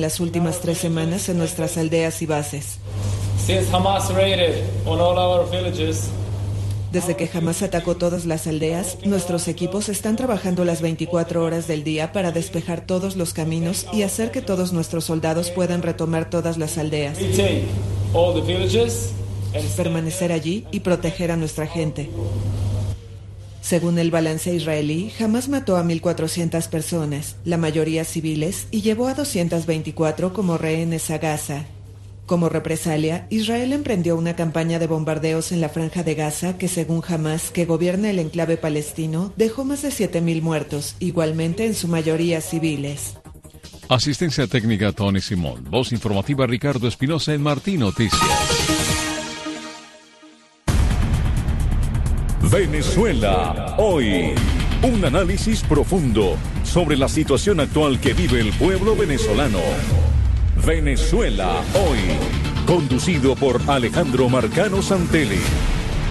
las últimas tres semanas en nuestras aldeas y bases. Desde que Hamas atacó todas las aldeas, nuestros equipos están trabajando las 24 horas del día para despejar todos los caminos y hacer que todos nuestros soldados puedan retomar todas las aldeas. Permanecer allí y proteger a nuestra gente. Según el balance israelí, Hamas mató a 1.400 personas, la mayoría civiles, y llevó a 224 como rehenes a Gaza. Como represalia, Israel emprendió una campaña de bombardeos en la franja de Gaza que, según Hamas, que gobierna el enclave palestino, dejó más de 7.000 muertos, igualmente en su mayoría civiles. Asistencia técnica Tony Simón. Voz informativa Ricardo Espinosa en Martín Noticias. Venezuela hoy. Un análisis profundo sobre la situación actual que vive el pueblo venezolano. Venezuela hoy, conducido por Alejandro Marcano Santelli.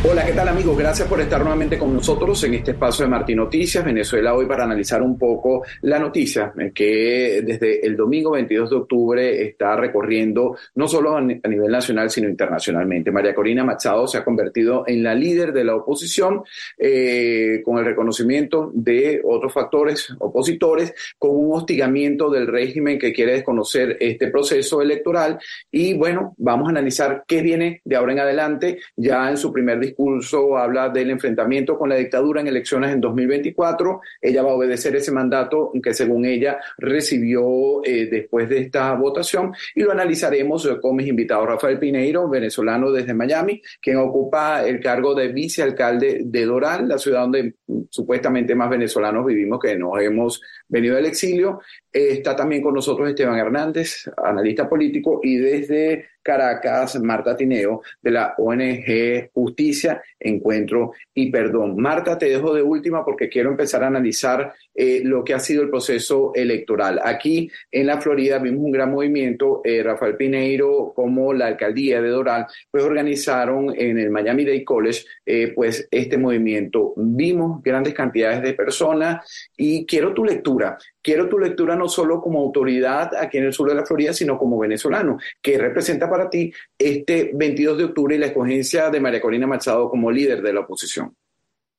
Hola, ¿qué tal amigos? Gracias por estar nuevamente con nosotros en este espacio de Martín Noticias, Venezuela hoy para analizar un poco la noticia eh, que desde el domingo 22 de octubre está recorriendo no solo a nivel nacional sino internacionalmente. María Corina Machado se ha convertido en la líder de la oposición eh, con el reconocimiento de otros factores opositores, con un hostigamiento del régimen que quiere desconocer este proceso electoral y bueno, vamos a analizar qué viene de ahora en adelante ya en su primer discurso habla del enfrentamiento con la dictadura en elecciones en 2024. Ella va a obedecer ese mandato que según ella recibió eh, después de esta votación y lo analizaremos con mis invitados. Rafael Pineiro, venezolano desde Miami, quien ocupa el cargo de vicealcalde de Doral, la ciudad donde supuestamente más venezolanos vivimos que nos hemos venido del exilio. está también con nosotros Esteban Hernández, analista político, y desde Caracas, Marta Tineo, de la ONG Justicia, Encuentro y Perdón. Marta, te dejo de última porque quiero empezar a analizar eh, lo que ha sido el proceso electoral. Aquí en la Florida vimos un gran movimiento, eh, Rafael Pineiro como la alcaldía de Doral, pues organizaron en el Miami Dade College eh, pues este movimiento. Vimos grandes cantidades de personas y quiero tu lectura. Quiero tu lectura no solo como autoridad aquí en el sur de la Florida, sino como venezolano. ¿Qué representa para ti este 22 de octubre y la escogencia de María Corina Machado como líder de la oposición?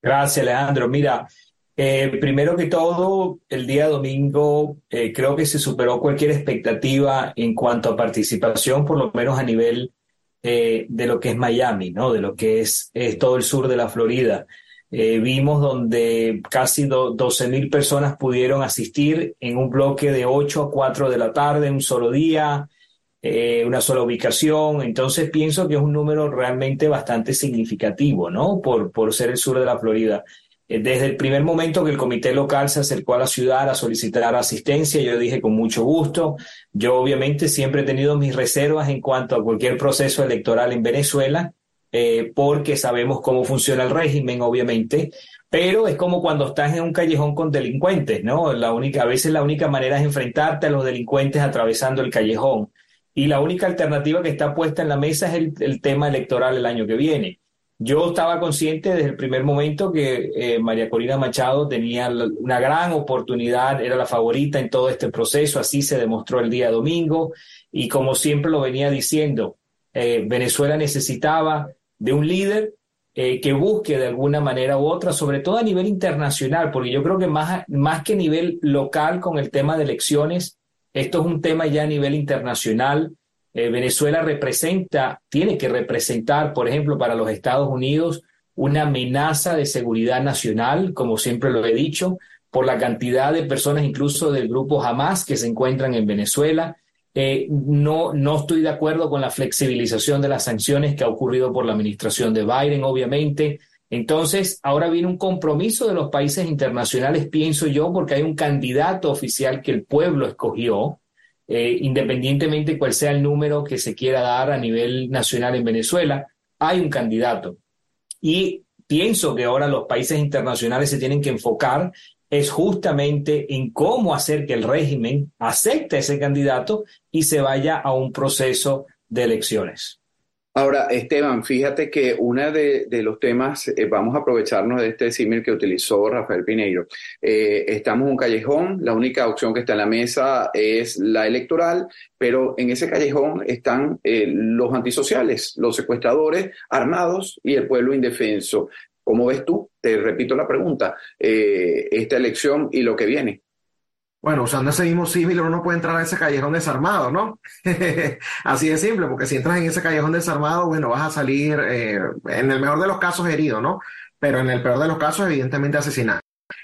Gracias, Alejandro. Mira, eh, primero que todo, el día domingo eh, creo que se superó cualquier expectativa en cuanto a participación, por lo menos a nivel eh, de lo que es Miami, ¿no? De lo que es, todo el sur de la Florida. Vimos donde casi 12 mil personas pudieron asistir en un bloque de 8 a 4 de la tarde, un solo día, eh, una sola ubicación. Entonces pienso que es un número realmente bastante significativo, ¿no? Por, por ser el sur de la Florida. Eh, desde el primer momento que el comité local se acercó a la ciudad a solicitar asistencia, yo dije con mucho gusto. Yo obviamente siempre he tenido mis reservas en cuanto a cualquier proceso electoral en Venezuela eh, porque sabemos cómo funciona el régimen, obviamente, pero es como cuando estás en un callejón con delincuentes, ¿no? La única, a veces la única manera es enfrentarte a los delincuentes atravesando el callejón. Y la única alternativa que está puesta en la mesa es el, el tema electoral el año que viene. Yo estaba consciente desde el primer momento que eh, María Corina Machado tenía una gran oportunidad, era la favorita en todo este proceso, así se demostró el día domingo y como siempre lo venía diciendo, eh, Venezuela necesitaba de un líder eh, que busque de alguna manera u otra, sobre todo a nivel internacional, porque yo creo que más, más que a nivel local con el tema de elecciones, esto es un tema ya a nivel internacional. Eh, Venezuela representa, tiene que representar, por ejemplo, para los Estados Unidos, una amenaza de seguridad nacional, como siempre lo he dicho, por la cantidad de personas, incluso del grupo Hamas, que se encuentran en Venezuela. Eh, no, no estoy de acuerdo con la flexibilización de las sanciones que ha ocurrido por la administración de Biden, obviamente. Entonces, ahora viene un compromiso de los países internacionales, pienso yo, porque hay un candidato oficial que el pueblo escogió, eh, independientemente cuál sea el número que se quiera dar a nivel nacional en Venezuela, hay un candidato. Y pienso que ahora los países internacionales se tienen que enfocar es justamente en cómo hacer que el régimen acepte ese candidato y se vaya a un proceso de elecciones. Ahora, Esteban, fíjate que uno de, los temas, eh, vamos a aprovecharnos de este símil que utilizó Rafael Pineiro. Eh, estamos en un callejón, la única opción que está en la mesa es la electoral, pero en ese callejón están eh, los antisociales, los secuestradores armados y el pueblo indefenso. ¿Cómo ves tú? Te repito la pregunta, esta elección y lo que viene. Bueno, usando ese mismo símil, uno no puede entrar a ese callejón desarmado, ¿no? Así de simple, porque si entras en ese callejón desarmado, bueno, vas a salir, eh, en el mejor de los casos, herido, ¿no? Pero en el peor de los casos, evidentemente, asesinado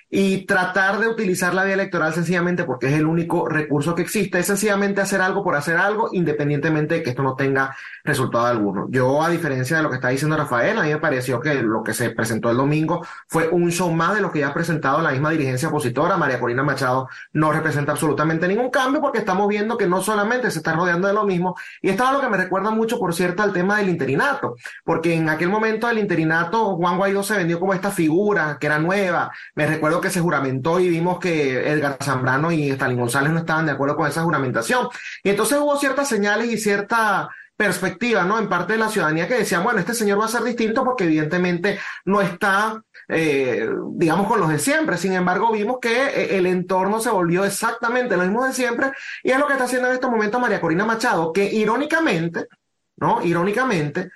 y tratar de utilizar la vía electoral sencillamente porque es el único recurso que existe, es sencillamente hacer algo por hacer algo, independientemente de que esto no tenga resultado alguno. Yo, a diferencia de lo que está diciendo Rafael, a mí me pareció que lo que se presentó el domingo fue un show más de lo que ya ha presentado la misma dirigencia opositora. María Corina Machado no representa absolutamente ningún cambio porque estamos viendo que no solamente se está rodeando de lo mismo, y esto es lo que me recuerda mucho, por cierto, al tema del interinato, porque en aquel momento del interinato Juan Guaidó se vendió como esta figura que era nueva. Me recuerdo que se juramentó y vimos que Edgar Zambrano y Stalin González no estaban de acuerdo con esa juramentación. Y entonces hubo ciertas señales y cierta perspectiva, ¿no? En parte de la ciudadanía que decían, bueno, este señor va a ser distinto porque evidentemente no está, eh, digamos, con los de siempre. Sin embargo, vimos que eh, el entorno se volvió exactamente lo mismo de siempre y es lo que está haciendo en este momento María Corina Machado, que irónicamente, ¿no? Irónicamente,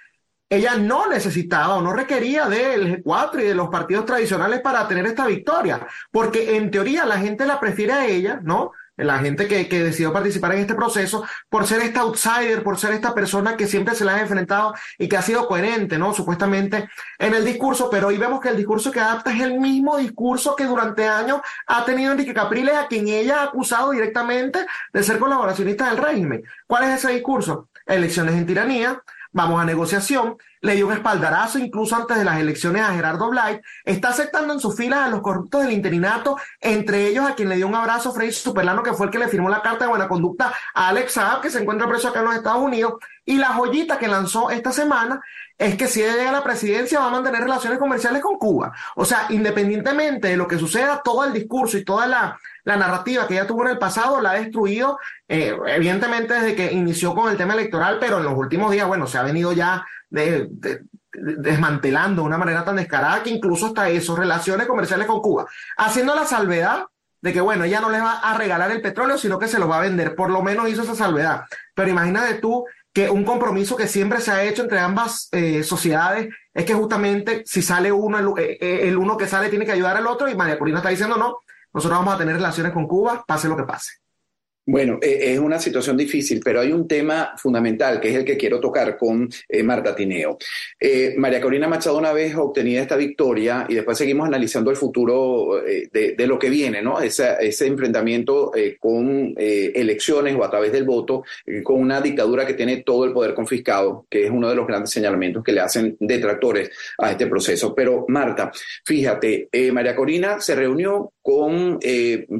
ella no necesitaba o no requería del G4 y de los partidos tradicionales para tener esta victoria, porque en teoría la gente la prefiere a ella, ¿no? La gente que, que decidió participar en este proceso por ser esta outsider, por ser esta persona que siempre se la ha enfrentado y que ha sido coherente, ¿no? Supuestamente en el discurso, pero hoy vemos que el discurso que adapta es el mismo discurso que durante años ha tenido Enrique Capriles, a quien ella ha acusado directamente de ser colaboracionista del régimen. ¿Cuál es ese discurso? Elecciones en tiranía, vamos a negociación, le dio un espaldarazo incluso antes de las elecciones a Gerardo Blight, está aceptando en sus filas a los corruptos del interinato, entre ellos a quien le dio un abrazo Frei Superlano, que fue el que le firmó la carta de buena conducta a Alex Saab, que se encuentra preso acá en los Estados Unidos, y la joyita que lanzó esta semana es que si ella llega a la presidencia va a mantener relaciones comerciales con Cuba. O sea, independientemente de lo que suceda, todo el discurso y toda la, la narrativa que ella tuvo en el pasado la ha destruido, eh, evidentemente desde que inició con el tema electoral, pero en los últimos días, bueno, se ha venido ya desmantelando de una manera tan descarada que incluso hasta eso, relaciones comerciales con Cuba, haciendo la salvedad de que, bueno, ella no les va a regalar el petróleo, sino que se lo va a vender. Por lo menos hizo esa salvedad. Pero imagínate tú que un compromiso que siempre se ha hecho entre ambas eh, sociedades es que justamente si sale uno, el, eh, el, uno que sale tiene que ayudar al otro y María Corina está diciendo no, nosotros vamos a tener relaciones con Cuba, pase lo que pase. Bueno, eh, es una situación difícil, pero hay un tema fundamental que es el que quiero tocar con eh, Marta Tineo. Eh, María Corina Machado una vez obtenida esta victoria y después seguimos analizando el futuro de, lo que viene, ¿no? ese enfrentamiento con elecciones o a través del voto, con una dictadura que tiene todo el poder confiscado, que es uno de los grandes señalamientos que le hacen detractores a este proceso. Pero Marta, fíjate, María Corina se reunió con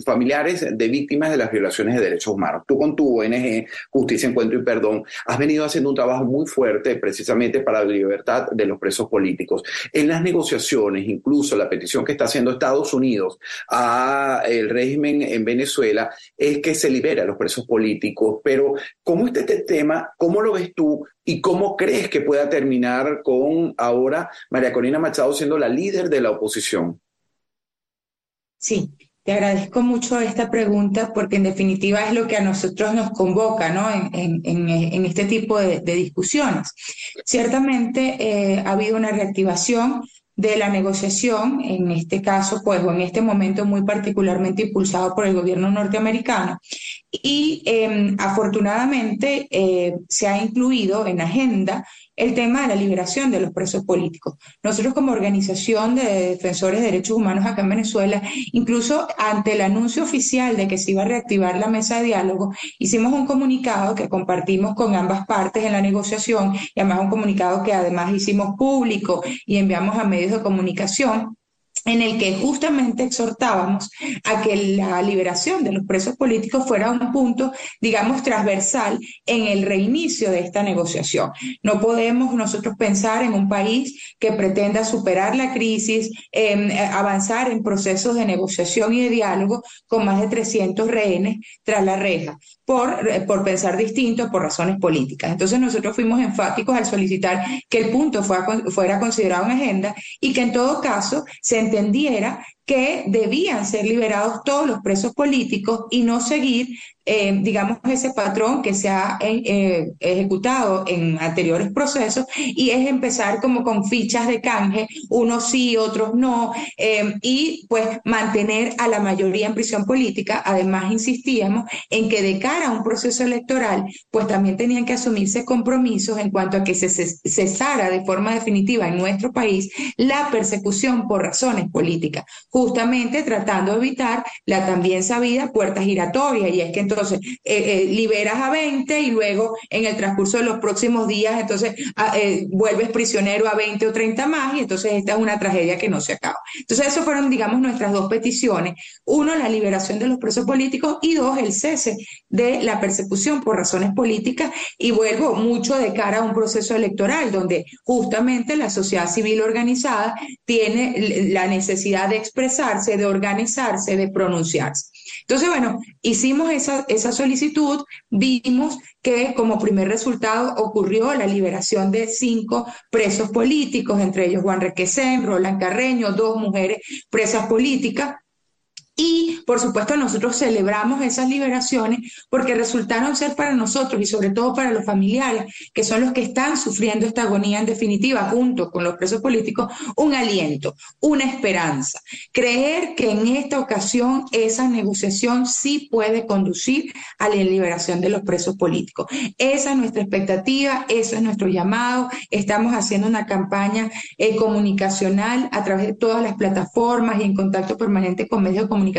familiares de víctimas de las violaciones de derechos humanos. Tú con tu ONG, Justicia, Encuentro y Perdón, has venido haciendo un trabajo muy fuerte precisamente para la libertad de los presos políticos. En las negociaciones, incluso la petición que está haciendo Estados Unidos a el régimen en Venezuela es que se libere a los presos políticos. Pero, ¿cómo está este tema? ¿Cómo lo ves tú? ¿Y cómo crees que pueda terminar con ahora María Corina Machado siendo la líder de la oposición? Sí, te agradezco mucho esta pregunta porque en definitiva es lo que a nosotros nos convoca ¿no? en, este tipo de, discusiones. Ciertamente eh, ha habido una reactivación de la negociación, en este caso, pues, o en este momento muy particularmente impulsado por el gobierno norteamericano. Y em, afortunadamente eh, se ha incluido en agenda el tema de la liberación de los presos políticos. Nosotros como organización de defensores de derechos humanos acá en Venezuela, incluso ante el anuncio oficial de que se iba a reactivar la mesa de diálogo, hicimos un comunicado que compartimos con ambas partes en la negociación y además un comunicado que además hicimos público y enviamos a medios de comunicación en el que justamente exhortábamos a que la liberación de los presos políticos fuera un punto, digamos, transversal en el reinicio de esta negociación. No podemos nosotros pensar en un país que pretenda superar la crisis, em, avanzar en procesos de negociación y de diálogo con más de 300 rehenes tras la reja por, eh, por pensar distinto, por razones políticas. Entonces nosotros fuimos enfáticos al solicitar que el punto fuera, fuera considerado en agenda y que en todo caso se entendiera que debían ser liberados todos los presos políticos y no seguir, eh, digamos, ese patrón que se ha eh, ejecutado en anteriores procesos y es empezar como con fichas de canje, unos sí, otros no, eh, y pues mantener a la mayoría en prisión política. Además, insistíamos en que de cara a un proceso electoral, pues también tenían que asumirse compromisos en cuanto a que se cesara de forma definitiva en nuestro país la persecución por razones políticas justamente tratando de evitar la también sabida puerta giratoria, y es que entonces eh, eh, liberas a 20 y luego en el transcurso de los próximos días, entonces ah, eh, vuelves prisionero a 20 o 30 más, y entonces esta es una tragedia que no se acaba. Entonces, eso fueron, digamos, nuestras dos peticiones. Uno, la liberación de los presos políticos, y dos, el cese de la persecución por razones políticas, y vuelvo mucho de cara a un proceso electoral, donde justamente la sociedad civil organizada tiene la necesidad de expresar de organizarse, de pronunciarse. Entonces, bueno, hicimos esa, esa solicitud, vimos que como primer resultado ocurrió la liberación de cinco presos políticos, entre ellos Juan Requesén, Roland Carreño, dos mujeres presas políticas, y por supuesto nosotros celebramos esas liberaciones porque resultaron ser para nosotros y sobre todo para los familiares, que son los que están sufriendo esta agonía en definitiva, junto con los presos políticos, un aliento, una esperanza. Creer que en esta ocasión esa negociación sí puede conducir a la liberación de los presos políticos. Esa es nuestra expectativa, eso es nuestro llamado. Estamos haciendo una campaña eh, comunicacional a través de todas las plataformas y en contacto permanente con medios de comunicación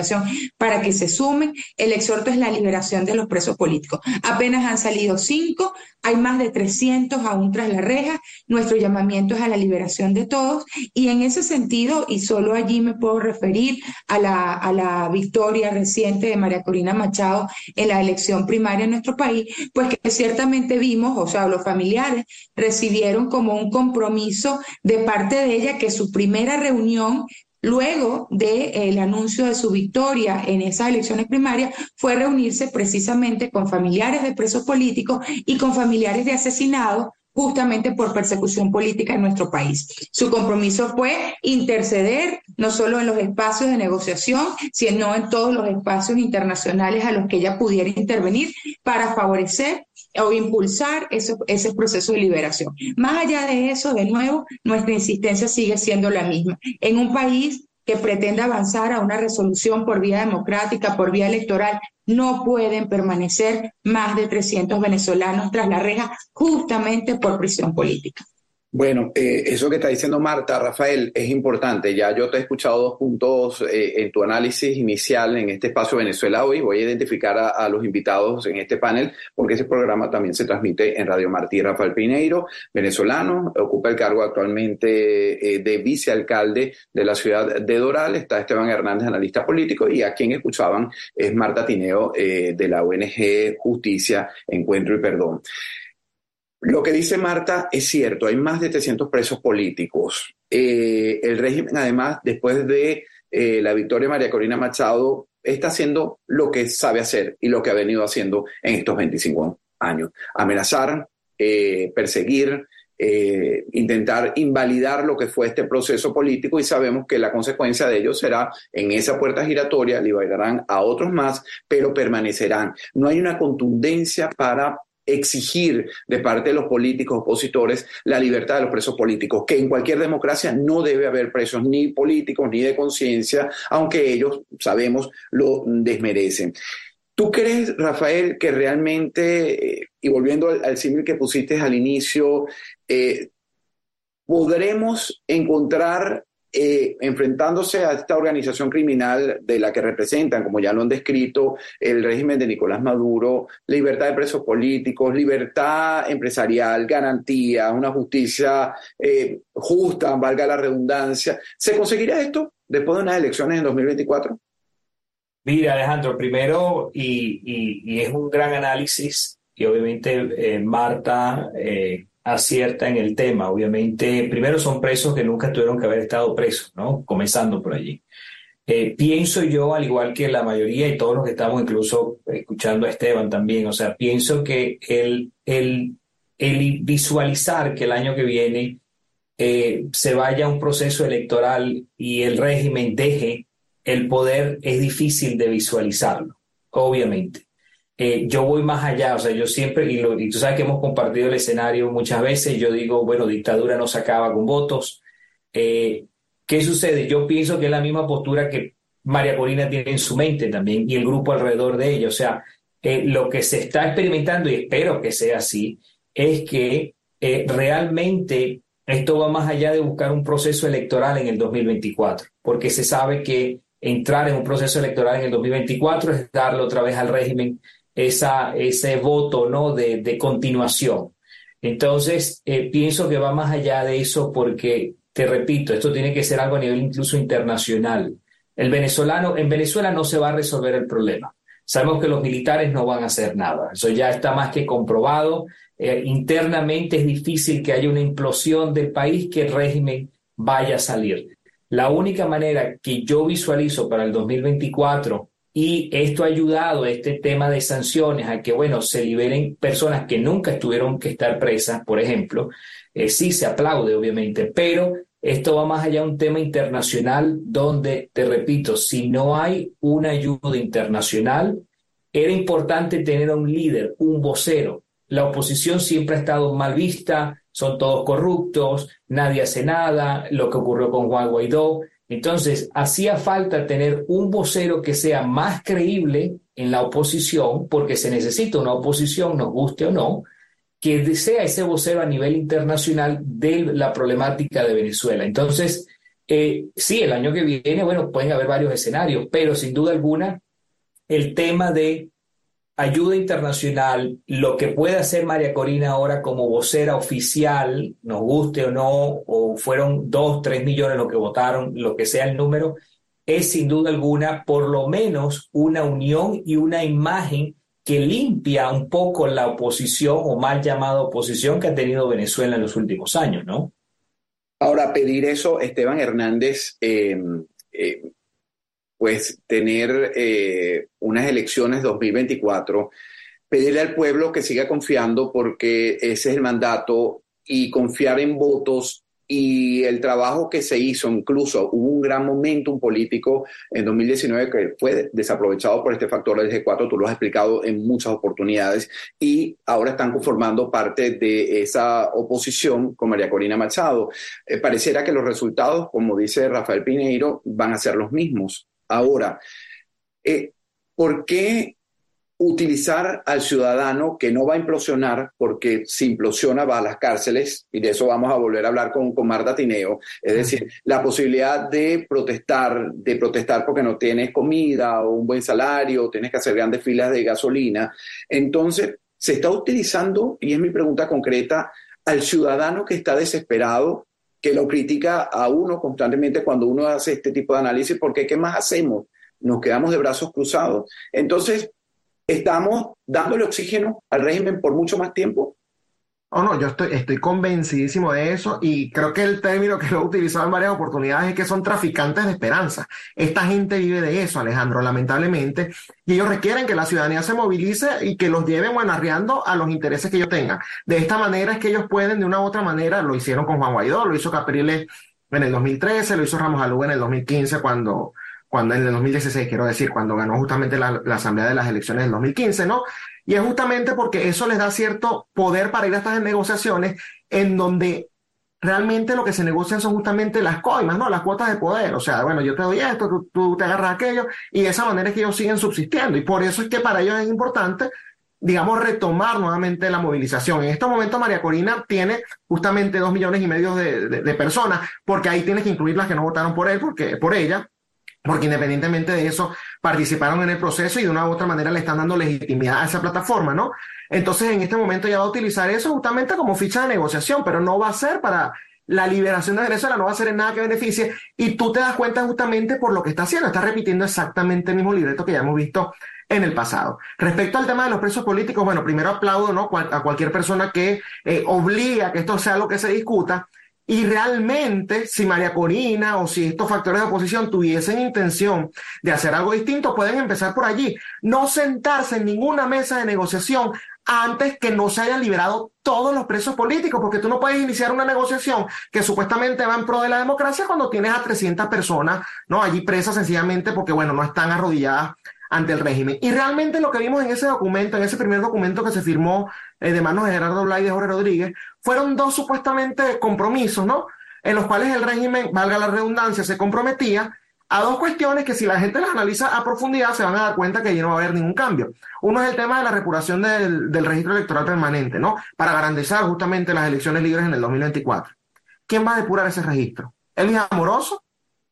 para que se sumen. El exhorto es la liberación de los presos políticos. Apenas han salido cinco, hay más de 300 aún tras la reja. Nuestro llamamiento es a la liberación de todos y en ese sentido, y solo allí me puedo referir a la, a la victoria reciente de María Corina Machado en la elección primaria en nuestro país, pues que ciertamente vimos, o sea, los familiares recibieron como un compromiso de parte de ella que su primera reunión luego del anuncio de su victoria en esas elecciones primarias, fue reunirse precisamente con familiares de presos políticos y con familiares de asesinados justamente por persecución política en nuestro país. Su compromiso fue interceder no solo en los espacios de negociación, sino en todos los espacios internacionales a los que ella pudiera intervenir para favorecer o impulsar ese, ese proceso de liberación. Más allá de eso, de nuevo, nuestra insistencia sigue siendo la misma. En un país que pretende avanzar a una resolución por vía democrática, por vía electoral, no pueden permanecer más de 300 venezolanos tras la reja justamente por prisión política. Bueno, eh, eso que está diciendo Marta, Rafael, es importante. Ya yo te he escuchado dos puntos eh, en tu análisis inicial en este espacio Venezuela hoy. Voy a identificar a, los invitados en este panel porque ese programa también se transmite en Radio Martí. Rafael Pineiro, venezolano, ocupa el cargo actualmente eh, de vicealcalde de la ciudad de Doral. Está Esteban Hernández, analista político, y a quien escuchaban es Marta Tineo de la ONG Justicia, Encuentro y Perdón. Lo que dice Marta es cierto, hay más de 300 presos políticos. Eh, el régimen, además, después de eh, la victoria de María Corina Machado, está haciendo lo que sabe hacer y lo que ha venido haciendo en estos 25 años. Amenazar, eh, perseguir, intentar invalidar lo que fue este proceso político y sabemos que la consecuencia de ello será en esa puerta giratoria, liberarán a otros más, pero permanecerán. No hay una contundencia para exigir de parte de los políticos opositores la libertad de los presos políticos, que en cualquier democracia no debe haber presos ni políticos ni de conciencia, aunque ellos, sabemos, lo desmerecen. ¿Tú crees, Rafael, que realmente, eh, y volviendo al, símil que pusiste al inicio, eh, podremos encontrar eh, enfrentándose a esta organización criminal de la que representan, como ya lo han descrito, el régimen de Nicolás Maduro, libertad de presos políticos, libertad empresarial, garantía, una justicia eh, justa, valga la redundancia. ¿Se conseguirá esto? después de unas elecciones en 2024? Mira, Alejandro, primero, y, es un gran análisis, y obviamente eh, Marta acierta en el tema. Obviamente, primero son presos que nunca tuvieron que haber estado presos, ¿no? Comenzando por allí. Eh, pienso yo, al igual que la mayoría y todos los que estamos incluso escuchando a Esteban también, o sea, pienso que el, el, el visualizar que el año que viene eh, se vaya un proceso electoral y el régimen deje el poder es difícil de visualizarlo, obviamente. Eh, yo voy más allá, o sea, yo siempre, y, lo, y, tú sabes que hemos compartido el escenario muchas veces, yo digo, bueno, dictadura no se acaba con votos. Eh, ¿Qué sucede? Yo pienso que es la misma postura que María Corina tiene en su mente también y el grupo alrededor de ella. O sea, eh, lo que se está experimentando, y espero que sea así, es que realmente esto va más allá de buscar un proceso electoral en el 2024, porque se sabe que entrar en un proceso electoral en el 2024 es darle otra vez al régimen esa, ese voto ¿no? de, de continuación. Entonces, eh, pienso que va más allá de eso porque, te repito, esto tiene que ser algo a nivel incluso internacional. El venezolano, en Venezuela no se va a resolver el problema. Sabemos que los militares no van a hacer nada. Eso ya está más que comprobado. Eh, internamente es difícil que haya una implosión del país, que el régimen vaya a salir. La única manera que yo visualizo para el 2024 y esto ha ayudado, este tema de sanciones, a que, bueno, se liberen personas que nunca tuvieron que estar presas, por ejemplo. Eh, sí, se aplaude, obviamente, pero esto va más allá de un tema internacional donde, te repito, si no hay una ayuda internacional, era importante tener a un líder, un vocero. La oposición siempre ha estado mal vista, son todos corruptos, nadie hace nada, lo que ocurrió con Juan Guaidó. Entonces, hacía falta tener un vocero que sea más creíble en la oposición, porque se necesita una oposición, nos guste o no, que sea ese vocero a nivel internacional de la problemática de Venezuela. Entonces, eh, sí, el año que viene, bueno, pueden haber varios escenarios, pero sin duda alguna, el tema de ayuda internacional, lo que puede hacer María Corina ahora como vocera oficial, nos guste o no, o fueron dos, tres millones los que votaron, lo que sea el número, es sin duda alguna por lo menos una unión y una imagen que limpia un poco la oposición o mal llamada oposición que ha tenido Venezuela en los últimos años, ¿no? Ahora, pedir eso, Esteban Hernández, eh, eh, pues tener eh, unas elecciones 2024, pedirle al pueblo que siga confiando porque ese es el mandato y confiar en votos y el trabajo que se hizo, incluso hubo un gran momento político en 2019 que fue desaprovechado por este factor del G4, tú lo has explicado en muchas oportunidades, y ahora están conformando parte de esa oposición con María Corina Machado. Eh, pareciera que los resultados, como dice Rafael Pineiro, van a ser los mismos. Ahora, eh, ¿por qué utilizar al ciudadano que no va a implosionar, porque si implosiona va a las cárceles, y de eso vamos a volver a hablar con, con Marta Tineo, es decir, la posibilidad de protestar, de protestar porque no tienes comida o un buen salario, tienes que hacer grandes filas de gasolina. Entonces, se está utilizando, y es mi pregunta concreta, al ciudadano que está desesperado, que lo critica a uno constantemente cuando uno hace este tipo de análisis, porque ¿qué más hacemos? Nos quedamos de brazos cruzados. Entonces, estamos dándole oxígeno al régimen por mucho más tiempo. Oh, no, yo estoy, estoy convencidísimo de eso y creo que el término que lo he utilizado en varias oportunidades es que son traficantes de esperanza. Esta gente vive de eso, Alejandro, lamentablemente, y ellos requieren que la ciudadanía se movilice y que los lleven arriando a los intereses que ellos tengan. De esta manera es que ellos pueden, de una u otra manera, lo hicieron con Juan Guaidó, lo hizo Capriles en el 2013, lo hizo Ramos Alú en el 2015 cuando, cuando en el 2016, quiero decir, cuando ganó justamente la, la Asamblea de las Elecciones del 2015, ¿no? Y es justamente porque eso les da cierto poder para ir a estas negociaciones en donde realmente lo que se negocian son justamente las coimas, ¿no? Las cuotas de poder. O sea, bueno, yo te doy esto, tú, te agarras aquello, y de esa manera es que ellos siguen subsistiendo. Y por eso es que para ellos es importante, digamos, retomar nuevamente la movilización. En este momento María Corina tiene justamente dos millones y medio de, de personas, porque ahí tienes que incluir las que no votaron por él, porque, por ella, porque independientemente de eso, participaron en el proceso y de una u otra manera le están dando legitimidad a esa plataforma, ¿no? Entonces, en este momento ya va a utilizar eso justamente como ficha de negociación, pero no va a ser para la liberación de Venezuela no va a ser en nada que beneficie y tú te das cuenta justamente por lo que está haciendo, está repitiendo exactamente el mismo libreto que ya hemos visto en el pasado. Respecto al tema de los presos políticos, bueno, primero aplaudo ¿no? a cualquier persona que eh, obliga a que esto sea lo que se discuta. Y realmente, si María Corina o si estos factores de oposición tuviesen intención de hacer algo distinto, pueden empezar por allí. No sentarse en ninguna mesa de negociación antes que no se hayan liberado todos los presos políticos, porque tú no puedes iniciar una negociación que supuestamente va en pro de la democracia cuando tienes a 300 personas, ¿no? Allí presas sencillamente porque, bueno, no están arrodilladas ante el régimen. Y realmente lo que vimos en ese documento, en ese primer documento que se firmó eh, de manos de Gerardo Blay y de Jorge Rodríguez, fueron dos supuestamente compromisos, ¿no? En los cuales el régimen, valga la redundancia, se comprometía a dos cuestiones que si la gente las analiza a profundidad se van a dar cuenta que allí no va a haber ningún cambio. Uno es el tema de la repuración del, del registro electoral permanente, ¿no? Para garantizar justamente las elecciones libres en el 2024. ¿Quién va a depurar ese registro? ¿El Amoroso?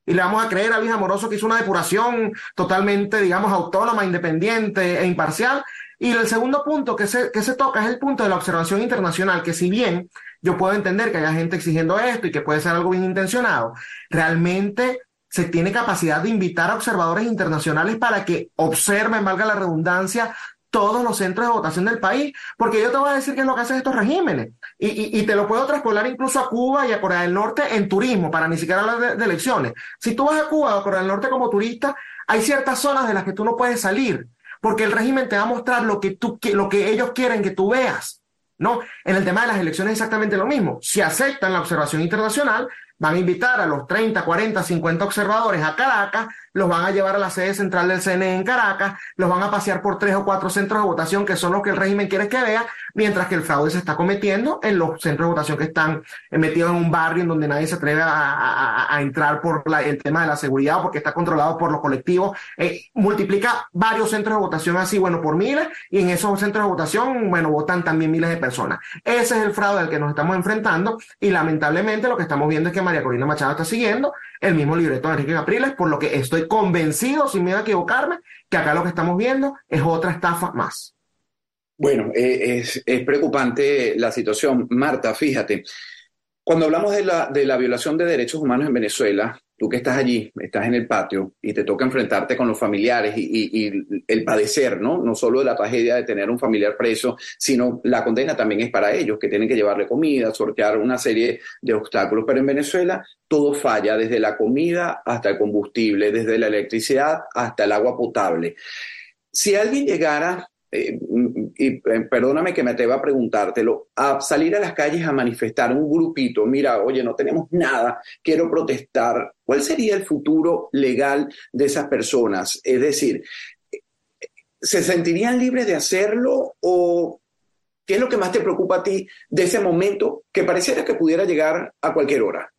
Y le vamos a creer a Luis Amoroso que hizo una depuración totalmente, digamos, autónoma, independiente e imparcial. Y el segundo punto que se, que se toca es el punto de la observación internacional, que si bien yo puedo entender que haya gente exigiendo esto y que puede ser algo bien intencionado, realmente se tiene capacidad de invitar a observadores internacionales para que observen, valga la redundancia, todos los centros de votación del país, porque yo te voy a decir qué es lo que hacen estos regímenes. Y, te lo puedo traspolar incluso a Cuba y a Corea del Norte en turismo, para ni siquiera hablar de, elecciones. Si tú vas a Cuba o a Corea del Norte como turista, hay ciertas zonas de las que tú no puedes salir, porque el régimen te va a mostrar lo que, tú, lo que ellos quieren que tú veas. ¿no? En el tema de las elecciones es exactamente lo mismo. Si aceptan la observación internacional, van a invitar a los 30, 40, 50 observadores a Caracas, los van a llevar a la sede central del CNE en Caracas, los van a pasear por tres o cuatro centros de votación que son los que el régimen quiere que vea, mientras que el fraude se está cometiendo en los centros de votación que están metidos en un barrio en donde nadie se atreve a, entrar por el tema de la seguridad porque está controlado por los colectivos. Eh, multiplica varios centros de votación así, bueno, por miles, y en esos centros de votación, bueno, votan también miles de personas. Ese es el fraude al que nos estamos enfrentando y lamentablemente lo que estamos viendo es que María Corina Machado está siguiendo el mismo libreto de Enrique Capriles, por lo que estoy convencido, sin miedo a equivocarme, que acá lo que estamos viendo es otra estafa más. Bueno, eh, es, preocupante la situación. Marta, fíjate, cuando hablamos de la, de la violación de derechos humanos en Venezuela, tú que estás allí, estás en el patio y te toca enfrentarte con los familiares y, el padecer, ¿no? No solo de la tragedia de tener un familiar preso, sino la condena también es para ellos, que tienen que llevarle comida, sortear una serie de obstáculos. Pero en Venezuela todo falla, desde la comida hasta el combustible, desde la electricidad hasta el agua potable. Si alguien llegara eh, y eh, perdóname que me atreva a preguntártelo, a salir a las calles a manifestar un grupito, mira, oye, no tenemos nada, quiero protestar, ¿cuál sería el futuro legal de esas personas? Es decir, ¿se sentirían libres de hacerlo o qué es lo que más te preocupa a ti de ese momento que pareciera que pudiera llegar a cualquier hora?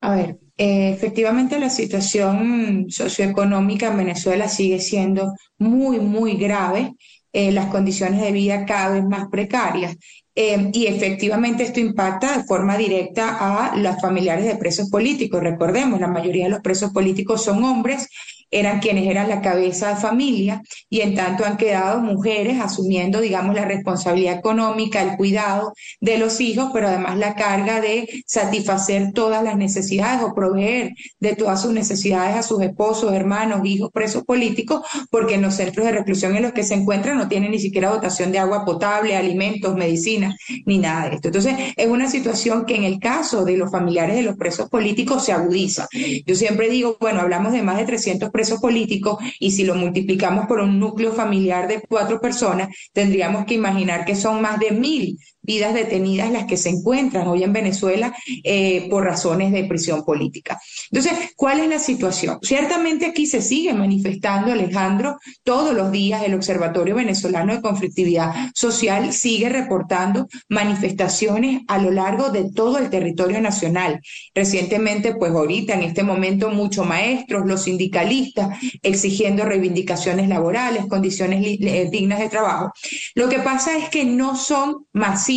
A ver, eh, efectivamente, la situación socioeconómica en Venezuela sigue siendo muy, muy grave. Eh, las condiciones de vida cada vez más precarias. Eh, y efectivamente esto impacta de forma directa a los familiares de presos políticos. Recordemos, la mayoría de los presos políticos son hombres eran quienes eran la cabeza de familia y en tanto han quedado mujeres asumiendo, digamos, la responsabilidad económica, el cuidado de los hijos, pero además la carga de satisfacer todas las necesidades o proveer de todas sus necesidades a sus esposos, hermanos, hijos, presos políticos, porque en los centros de reclusión en los que se encuentran no tienen ni siquiera dotación de agua potable, alimentos, medicinas, ni nada de esto. Entonces, es una situación que en el caso de los familiares de los presos políticos se agudiza. Yo siempre digo, bueno, hablamos de más de 300 presos preso político y si lo multiplicamos por un núcleo familiar de cuatro personas, tendríamos que imaginar que son más de mil vidas detenidas las que se encuentran hoy en Venezuela eh, por razones de prisión política. Entonces, ¿cuál es la situación? Ciertamente aquí se sigue manifestando, Alejandro, todos los días el Observatorio Venezolano de Conflictividad Social sigue reportando manifestaciones a lo largo de todo el territorio nacional. Recientemente, pues ahorita, en este momento, muchos maestros, los sindicalistas, exigiendo reivindicaciones laborales, condiciones eh, dignas de trabajo. Lo que pasa es que no son masivos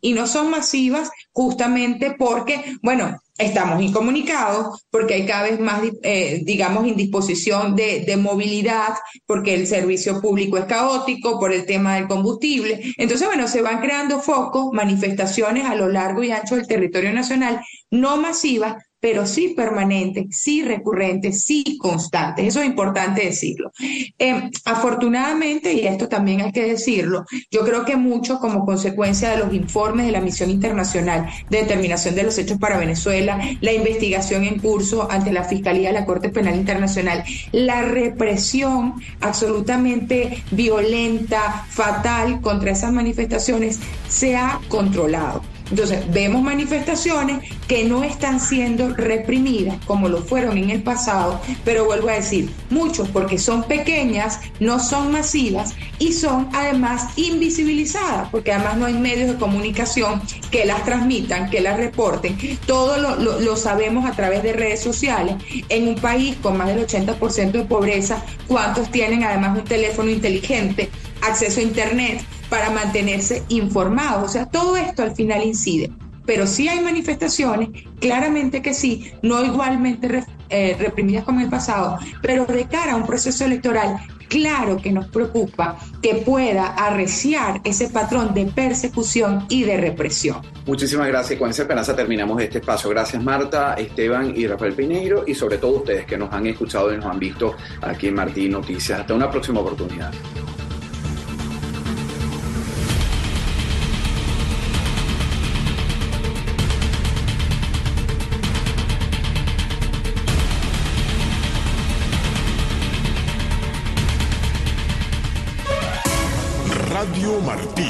Y no son masivas justamente porque, bueno, estamos incomunicados, porque hay cada vez más, eh, digamos, indisposición de, de movilidad, porque el servicio público es caótico, por el tema del combustible. Entonces, bueno, se van creando focos, manifestaciones a lo largo y ancho del territorio nacional, no masivas, pero sí permanentes, sí recurrentes, sí constantes. Eso es importante decirlo. Eh, afortunadamente, y esto también hay que decirlo, yo creo que mucho como consecuencia de los informes de la Misión Internacional de Determinación de los Hechos para Venezuela, la investigación en curso ante la Fiscalía de la Corte Penal Internacional, la represión absolutamente violenta, fatal contra esas manifestaciones se ha controlado. Entonces, vemos manifestaciones que no están siendo reprimidas como lo fueron en el pasado, pero vuelvo a decir, muchos porque son pequeñas, no son masivas y son además invisibilizadas, porque además no hay medios de comunicación que las transmitan, que las reporten. Todo lo, lo sabemos a través de redes sociales. En un país con más del 80% de pobreza, ¿cuántos tienen además un teléfono inteligente, acceso a Internet? para mantenerse informados. O sea, todo esto al final incide. Pero sí hay manifestaciones, claramente que sí, no igualmente eh, reprimidas como en el pasado, pero de cara a un proceso electoral, claro que nos preocupa que pueda arreciar ese patrón de persecución y de represión. Muchísimas gracias. Con esa esperanza terminamos este espacio. Gracias Marta, Esteban y Rafael Pineiro y sobre todo ustedes que nos han escuchado y nos han visto aquí en Martín Noticias. Hasta una próxima oportunidad. Martí.